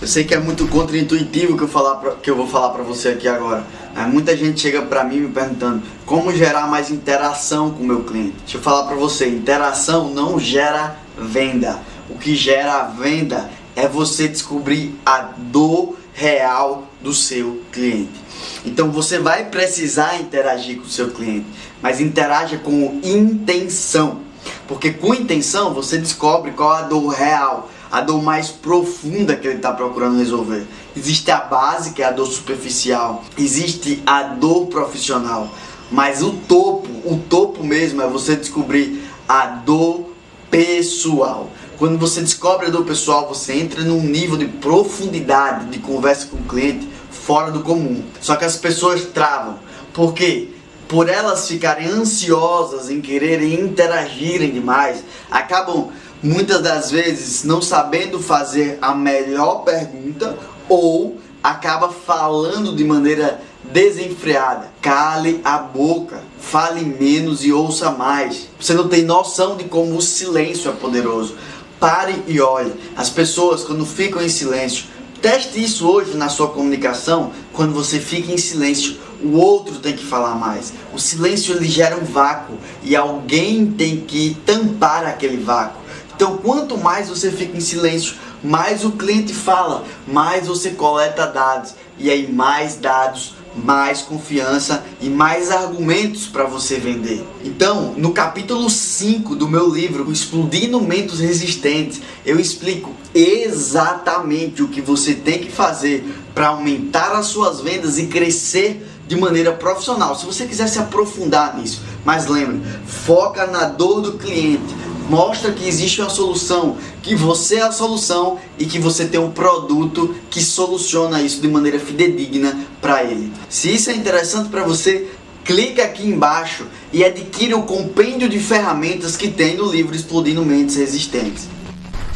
Eu sei que é muito contraintuitivo que eu, falar pra, que eu vou falar para você aqui agora. Mas muita gente chega para mim me perguntando como gerar mais interação com o meu cliente. Deixa eu falar para você, interação não gera venda. O que gera venda é você descobrir a dor real do seu cliente. Então você vai precisar interagir com o seu cliente, mas interaja com intenção. Porque com intenção você descobre qual é a dor real a dor mais profunda que ele está procurando resolver. Existe a base, que é a dor superficial, existe a dor profissional, mas o topo, o topo mesmo é você descobrir a dor pessoal. Quando você descobre a dor pessoal, você entra num nível de profundidade de conversa com o cliente fora do comum. Só que as pessoas travam. Por quê? Por elas ficarem ansiosas em quererem interagirem demais, acabam muitas das vezes não sabendo fazer a melhor pergunta ou acaba falando de maneira desenfreada. Cale a boca, fale menos e ouça mais. Você não tem noção de como o silêncio é poderoso. Pare e olhe. As pessoas, quando ficam em silêncio, teste isso hoje na sua comunicação. Quando você fica em silêncio, o outro tem que falar mais. O silêncio ele gera um vácuo e alguém tem que tampar aquele vácuo. Então, quanto mais você fica em silêncio, mais o cliente fala, mais você coleta dados e aí mais dados, mais confiança e mais argumentos para você vender. Então, no capítulo 5 do meu livro, Explodindo Mentos Resistentes, eu explico exatamente o que você tem que fazer para aumentar as suas vendas e crescer de maneira profissional. Se você quiser se aprofundar nisso, mas lembre, foca na dor do cliente mostra que existe uma solução, que você é a solução e que você tem um produto que soluciona isso de maneira fidedigna para ele. Se isso é interessante para você, clica aqui embaixo e adquira o compêndio de ferramentas que tem no livro Explodindo Mentes Resistentes.